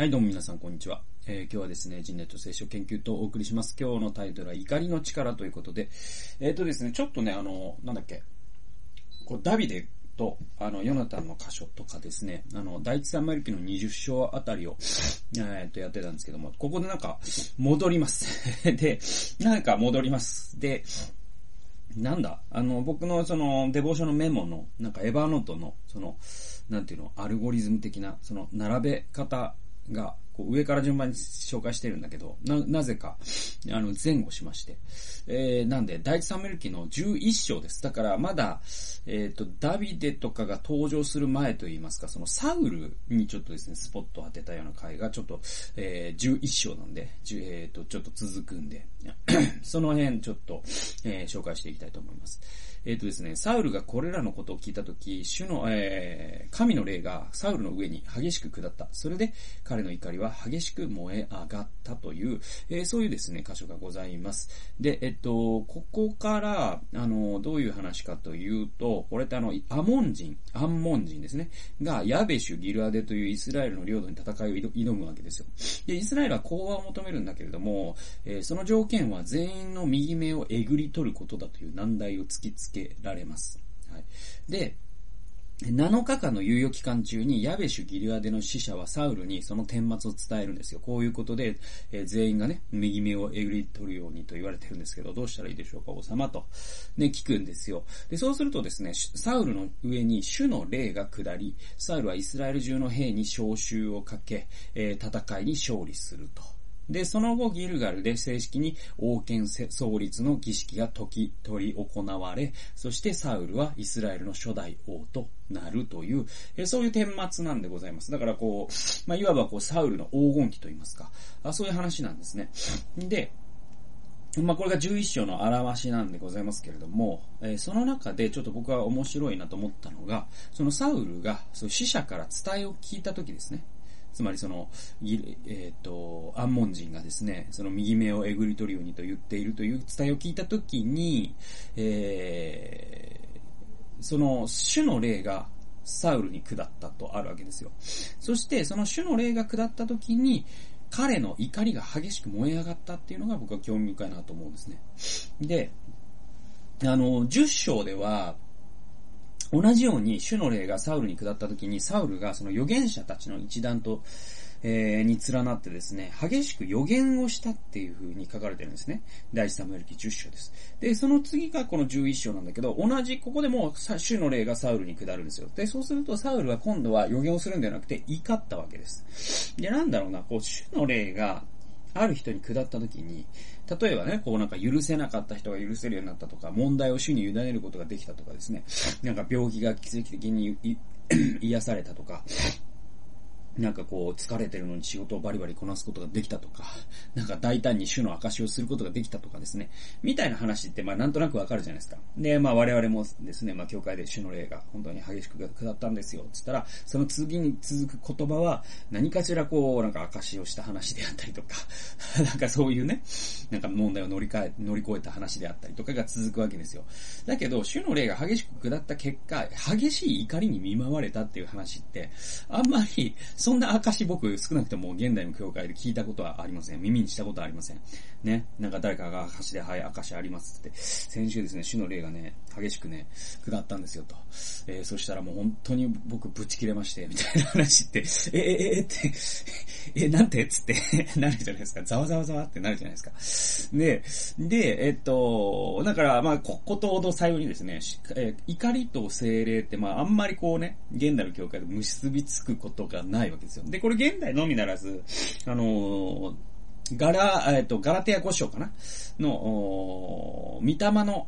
はい、どうも皆さん、こんにちは。えー、今日はですね、人類と聖書研究とお送りします。今日のタイトルは、怒りの力ということで、えっ、ー、とですね、ちょっとね、あの、なんだっけ、こう、ダビデと、あの、ヨナタンの箇所とかですね、あの、第一三マリ記の20章あたりを、えっと、やってたんですけども、ここでなんか、戻ります。で、なんか戻ります。で、なんだ？あの、僕のその、デボーションのメモの、なんかエヴァーノートの、その、なんていうの、アルゴリズム的な、その、並べ方が、こう上から順番に紹介してるんだけど、な、なぜか、あの、前後しまして。えー、なんで、第一サムエル記の11章です。だから、まだ、えっ、ー、と、ダビデとかが登場する前といいますか、そのサウルにちょっとですね、スポットを当てたような回が、ちょっと、えー、11章なんで、えっ、ー、と、ちょっと続くんで、その辺ちょっと、えー、紹介していきたいと思います。えっ、ー、とですね、サウルがこれらのことを聞いたとき、主の、えー、神の霊がサウルの上に激しく下った。それで彼の怒りは激しく燃え上がったという、えー、そういうですね、箇所がございます。で、えっと、ここから、あの、どういう話かというと、これってあの、アモン人、アンモン人ですね、が、ヤベシュ・ギルアデというイスラエルの領土に戦いを挑むわけですよ。で、イスラエルは講和を求めるんだけれども、えー、その条件は全員の右目をえぐり取ることだという難題を突きつけられます。はい。で、7日間の猶予期間中にヤベシュ・ギリアデの死者はサウルにその顛末を伝えるんですよ。こういうことで、えー、全員がね、右目をえぐり取るようにと言われてるんですけど、どうしたらいいでしょうか、王様と。ね、聞くんですよ。で、そうするとですね、サウルの上に主の霊が下り、サウルはイスラエル中の兵に召集をかけ、えー、戦いに勝利すると。で、その後ギルガルで正式に王権創立の儀式が時取り行われ、そしてサウルはイスラエルの初代王となるという、えそういう顛末なんでございます。だからこう、まあ、いわばこう、サウルの黄金期といいますか、あそういう話なんですね。で、まあ、これが11章の表しなんでございますけれども、えー、その中でちょっと僕は面白いなと思ったのが、そのサウルが、その死者から伝えを聞いた時ですね。つまりその、えっ、ー、と、安門人がですね、その右目をえぐり取るようにと言っているという伝えを聞いたときに、えー、その、主の霊がサウルに下ったとあるわけですよ。そして、その主の霊が下ったときに、彼の怒りが激しく燃え上がったっていうのが僕は興味深いなと思うんですね。で、あの、10章では、同じように主の霊がサウルに下った時に、サウルがその預言者たちの一団と、えー、に連なってですね、激しく予言をしたっていう風に書かれてるんですね。第一サムエル記10章です。で、その次がこの11章なんだけど、同じ、ここでも主の霊がサウルに下るんですよ。で、そうするとサウルは今度は予言をするんではなくて怒ったわけです。で、なんだろうな、こう、主の霊がある人に下った時に、例えばね、こうなんか許せなかった人が許せるようになったとか、問題を主に委ねることができたとかですね、なんか病気が奇跡的に 癒されたとか、なんかこう、疲れてるのに仕事をバリバリこなすことができたとか、なんか大胆に主の証をすることができたとかですね、みたいな話ってまあなんとなくわかるじゃないですか。で、まあ我々もですね、まあ教会で主の霊が本当に激しく下ったんですよ、つったら、その次に続く言葉は、何かしらこう、なんか証をした話であったりとか、なんかそういうね、なんか問題を乗り換え、乗り越えた話であったりとかが続くわけですよ。だけど、主の霊が激しく下った結果、激しい怒りに見舞われたっていう話って、あんまり、そんな証僕少なくとも現代の教会で聞いたことはありません。耳にしたことはありません。ね。なんか誰かが証で、はい、証ありますって。先週ですね、主の霊がね、激しくね、下ったんですよと。えー、そしたらもう本当に僕ぶち切れまして、みたいな話って、え、え、え、えって、え、なんてつってなるじゃないですか。ざわざわざわってなるじゃないですか。で、で、えっと、だから、まあ、こことど最後にですね、えー、怒りと精霊って、まあ、あんまりこうね、現代の教会で結びつくことがないわけですよ。で、これ現代のみならず、あのー、ガラ、えっと、ガラテア5章かな？の、御霊の、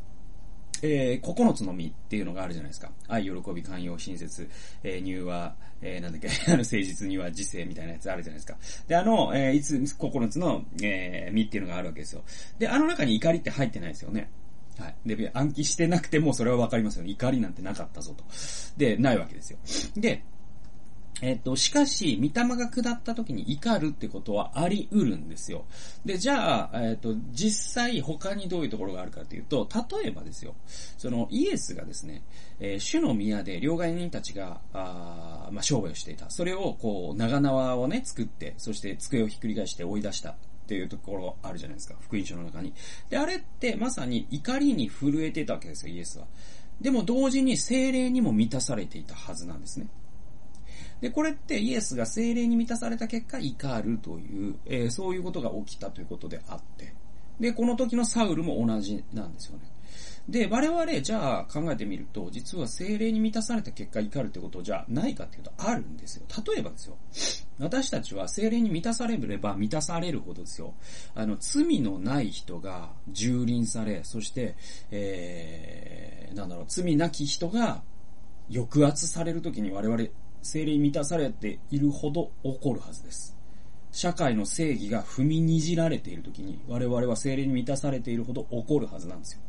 えー、9つの実っていうのがあるじゃないですか。愛、喜び、寛容、親切、えー、入和、えー、なんだっけ、あの、誠実には自制みたいなやつあるじゃないですか。で、あの、えー、いつ、9つの、えー、実っていうのがあるわけですよ。で、あの中に怒りって入ってないですよね。はい。で、暗記してなくてもそれはわかりますよね。怒りなんてなかったぞと。で、ないわけですよ。で、えっと、しかし、御霊が下った時に怒るってことはあり得るんですよ。で、じゃあ、えっと、実際他にどういうところがあるかというと、例えばですよ、そのイエスがですね、えー、主の宮で両替人たちが、あまあ、商売をしていた。それを、こう、長縄をね、作って、そして机をひっくり返して追い出した。っていうところあるじゃないですか。福音書の中に。で、あれってまさに怒りに震えてたわけですよ、イエスは。でも同時に精霊にも満たされていたはずなんですね。で、これってイエスが精霊に満たされた結果、怒るという、えー、そういうことが起きたということであって。で、この時のサウルも同じなんですよね。で、我々、じゃあ考えてみると、実は精霊に満たされた結果怒るってことじゃないかっていうとあるんですよ。例えばですよ。私たちは精霊に満たされれば満たされるほどですよ。あの、罪のない人が蹂躙され、そして、えー、なんだろう、罪なき人が抑圧されるときに我々精霊に満たされているほど起こるはずです。社会の正義が踏みにじられている時に、我々は精霊に満たされているほど起こるはずなんですよ。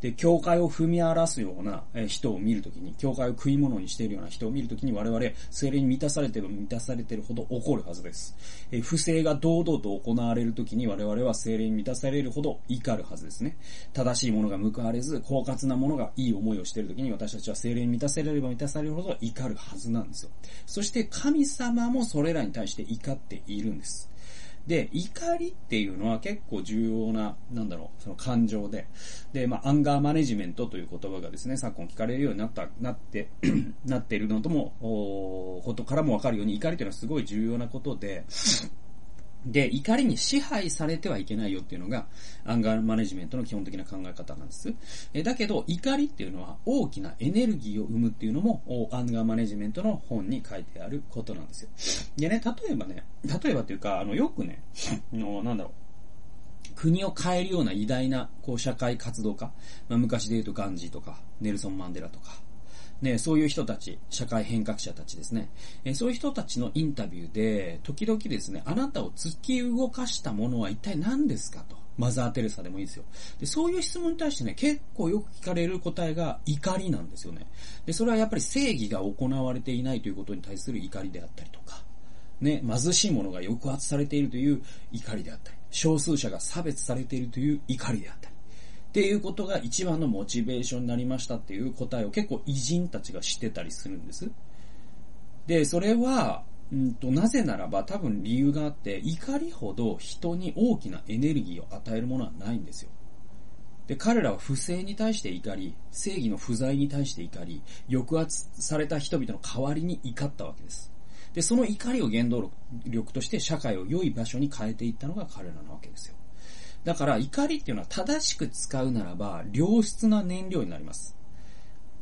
で、教会を踏み荒らすような人を見るときに、教会を食い物にしているような人を見るときに、我々、精霊に満たされてる、満たされているほど起こるはずです。え不正が堂々と行われるときに、我々は精霊に満たされるほど怒るはずですね。正しいものが報われず、狡猾なものがいい思いをしているときに、私たちは精霊に満たされれば満たされるほど怒るはずなんですよ。そして神様もそれらに対して怒っているんです。で、怒りっていうのは結構重要な、なんだろう、その感情で。で、まあ、アンガーマネジメントという言葉がですね、昨今聞かれるようになった、なって、なっているのとも、ことからもわかるように、怒りというのはすごい重要なことで、で、怒りに支配されてはいけないよっていうのが、アンガーマネジメントの基本的な考え方なんです。えだけど、怒りっていうのは大きなエネルギーを生むっていうのも、アンガーマネジメントの本に書いてあることなんですよ。でね、例えばね、例えばというか、あの、よくね、のなんだろう、国を変えるような偉大な、こう、社会活動家、まあ、昔で言うとガンジーとか、ネルソン・マンデラとか、ね、そういう人たち、社会変革者たちですね。えそういう人たちのインタビューで、時々ですね、あなたを突き動かしたものは一体何ですかと。マザー・テレサでもいいですよ。で、そういう質問に対してね、結構よく聞かれる答えが怒りなんですよね。で、それはやっぱり正義が行われていないということに対する怒りであったりとか、ね、貧しい者が抑圧されているという怒りであったり、少数者が差別されているという怒りであったり、っていうことが一番のモチベーションになりましたっていう答えを結構偉人たちが知ってたりするんです。で、それは、うんと、なぜならば多分理由があって、怒りほど人に大きなエネルギーを与えるものはないんですよ。で、彼らは不正に対して怒り、正義の不在に対して怒り、抑圧された人々の代わりに怒ったわけです。で、その怒りを原動力として社会を良い場所に変えていったのが彼らなわけですよ。だから怒りっていうのは正しく使うならば良質な燃料になります。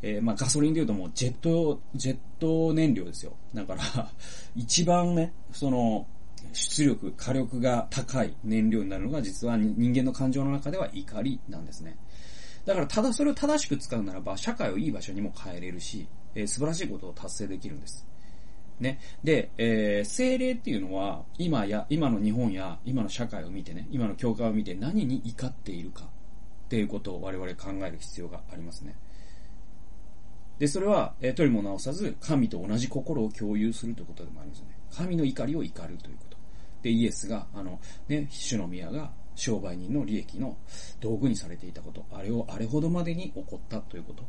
えー、まあガソリンで言うともうジェット、ジェット燃料ですよ。だから 一番ね、その、出力、火力が高い燃料になるのが実は人間の感情の中では怒りなんですね。だからただそれを正しく使うならば社会をいい場所にも変えれるし、えー、素晴らしいことを達成できるんです。ね。で、えー、精霊っていうのは、今や、今の日本や、今の社会を見てね、今の教会を見て何に怒っているかっていうことを我々考える必要がありますね。で、それは、えー、とりも直さず、神と同じ心を共有するということでもありますよね。神の怒りを怒るということ。で、イエスが、あの、ね、主の宮が、商売人の利益の道具にされていたこと、あれをあれほどまでに起こったということ、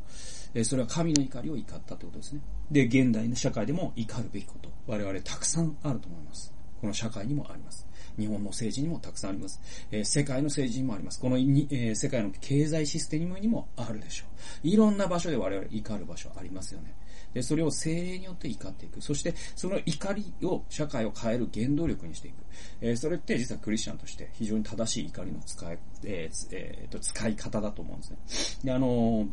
えそれは神の怒りを怒ったということですね。で、現代の社会でも怒るべきこと、我々たくさんあると思います。この社会にもあります。日本の政治にもたくさんあります。えー、世界の政治にもあります。このに、えー、世界の経済システムにもあるでしょう。いろんな場所で我々怒る場所ありますよね。で、それを精霊によって怒っていく。そして、その怒りを社会を変える原動力にしていく。えー、それって実はクリスチャンとして非常に正しい怒りの使い、えーえー、と使い方だと思うんですね。で、あのー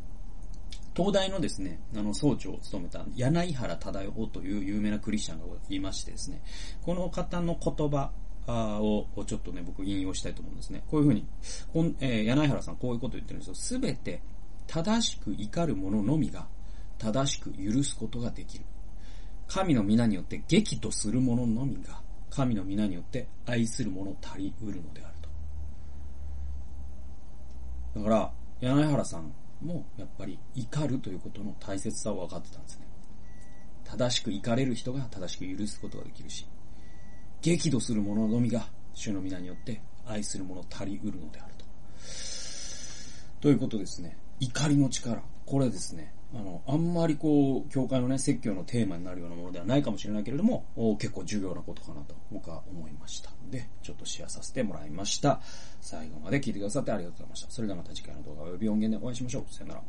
東大のですね、あの、総長を務めた柳原忠夫という有名なクリスチャンがいましてですね、この方の言葉をちょっとね、僕引用したいと思うんですね。こういうふうに、こんえー、柳原さんこういうこと言ってるんですよ。すべて正しく怒る者のみが正しく許すことができる。神の皆によって激怒する者のみが、神の皆によって愛する者足りうるのであると。だから、柳原さんもやっぱり怒るということの大切さを分かってたんですね。正しく怒れる人が正しく許すことができるし、激怒する者のみが主の皆によって愛する者足りうるのであると。ということですね。怒りの力。これですね。あの、あんまりこう、教会のね、説教のテーマになるようなものではないかもしれないけれども、結構重要なことかなと僕は思いましたので、ちょっとシェアさせてもらいました。最後まで聞いてくださってありがとうございました。それではまた次回の動画及び音源でお会いしましょう。さよなら。